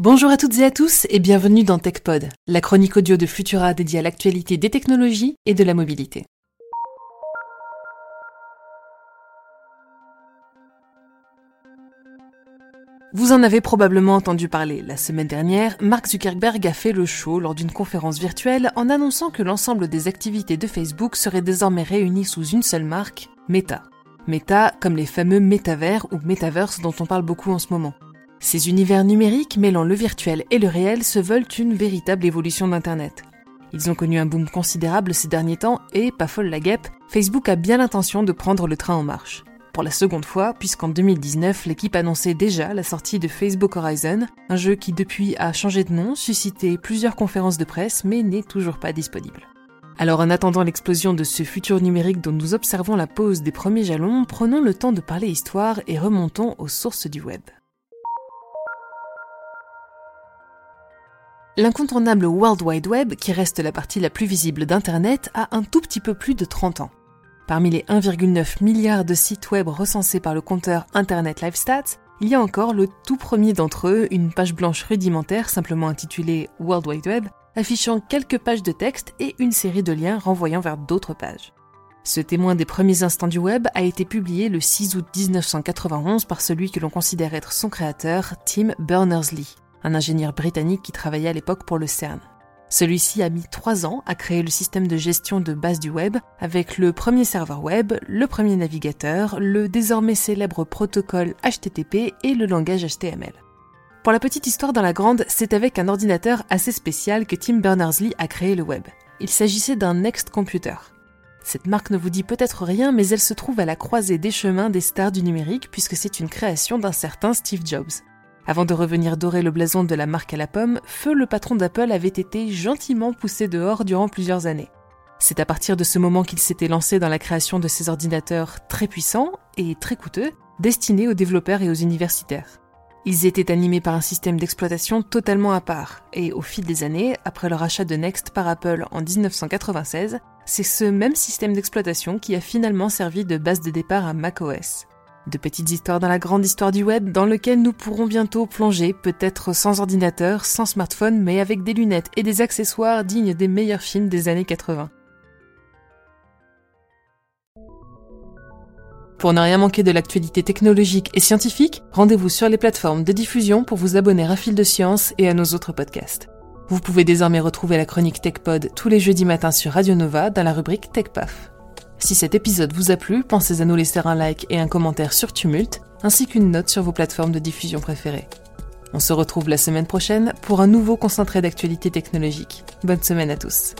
Bonjour à toutes et à tous et bienvenue dans TechPod, la chronique audio de Futura dédiée à l'actualité des technologies et de la mobilité. Vous en avez probablement entendu parler. La semaine dernière, Mark Zuckerberg a fait le show lors d'une conférence virtuelle en annonçant que l'ensemble des activités de Facebook seraient désormais réunies sous une seule marque, Meta. Meta comme les fameux métavers ou metaverse dont on parle beaucoup en ce moment. Ces univers numériques mêlant le virtuel et le réel se veulent une véritable évolution d'Internet. Ils ont connu un boom considérable ces derniers temps et, pas folle la guêpe, Facebook a bien l'intention de prendre le train en marche. Pour la seconde fois, puisqu'en 2019, l'équipe annonçait déjà la sortie de Facebook Horizon, un jeu qui depuis a changé de nom, suscité plusieurs conférences de presse, mais n'est toujours pas disponible. Alors en attendant l'explosion de ce futur numérique dont nous observons la pose des premiers jalons, prenons le temps de parler histoire et remontons aux sources du web. L'incontournable World Wide Web, qui reste la partie la plus visible d'Internet, a un tout petit peu plus de 30 ans. Parmi les 1,9 milliards de sites web recensés par le compteur Internet Live Stats, il y a encore le tout premier d'entre eux, une page blanche rudimentaire simplement intitulée World Wide Web, affichant quelques pages de texte et une série de liens renvoyant vers d'autres pages. Ce témoin des premiers instants du web a été publié le 6 août 1991 par celui que l'on considère être son créateur, Tim Berners-Lee un ingénieur britannique qui travaillait à l'époque pour le CERN. Celui-ci a mis trois ans à créer le système de gestion de base du web avec le premier serveur web, le premier navigateur, le désormais célèbre protocole HTTP et le langage HTML. Pour la petite histoire dans la grande, c'est avec un ordinateur assez spécial que Tim Berners-Lee a créé le web. Il s'agissait d'un Next Computer. Cette marque ne vous dit peut-être rien, mais elle se trouve à la croisée des chemins des stars du numérique puisque c'est une création d'un certain Steve Jobs. Avant de revenir dorer le blason de la marque à la pomme, Feu le patron d'Apple avait été gentiment poussé dehors durant plusieurs années. C'est à partir de ce moment qu'il s'était lancé dans la création de ces ordinateurs très puissants et très coûteux, destinés aux développeurs et aux universitaires. Ils étaient animés par un système d'exploitation totalement à part, et au fil des années, après le rachat de Next par Apple en 1996, c'est ce même système d'exploitation qui a finalement servi de base de départ à macOS. De petites histoires dans la grande histoire du web dans lequel nous pourrons bientôt plonger, peut-être sans ordinateur, sans smartphone, mais avec des lunettes et des accessoires dignes des meilleurs films des années 80. Pour ne rien manquer de l'actualité technologique et scientifique, rendez-vous sur les plateformes de diffusion pour vous abonner à Fil de Science et à nos autres podcasts. Vous pouvez désormais retrouver la chronique TechPod tous les jeudis matins sur Radio Nova dans la rubrique TechPaf. Si cet épisode vous a plu, pensez à nous laisser un like et un commentaire sur Tumult, ainsi qu'une note sur vos plateformes de diffusion préférées. On se retrouve la semaine prochaine pour un nouveau concentré d'actualité technologique. Bonne semaine à tous.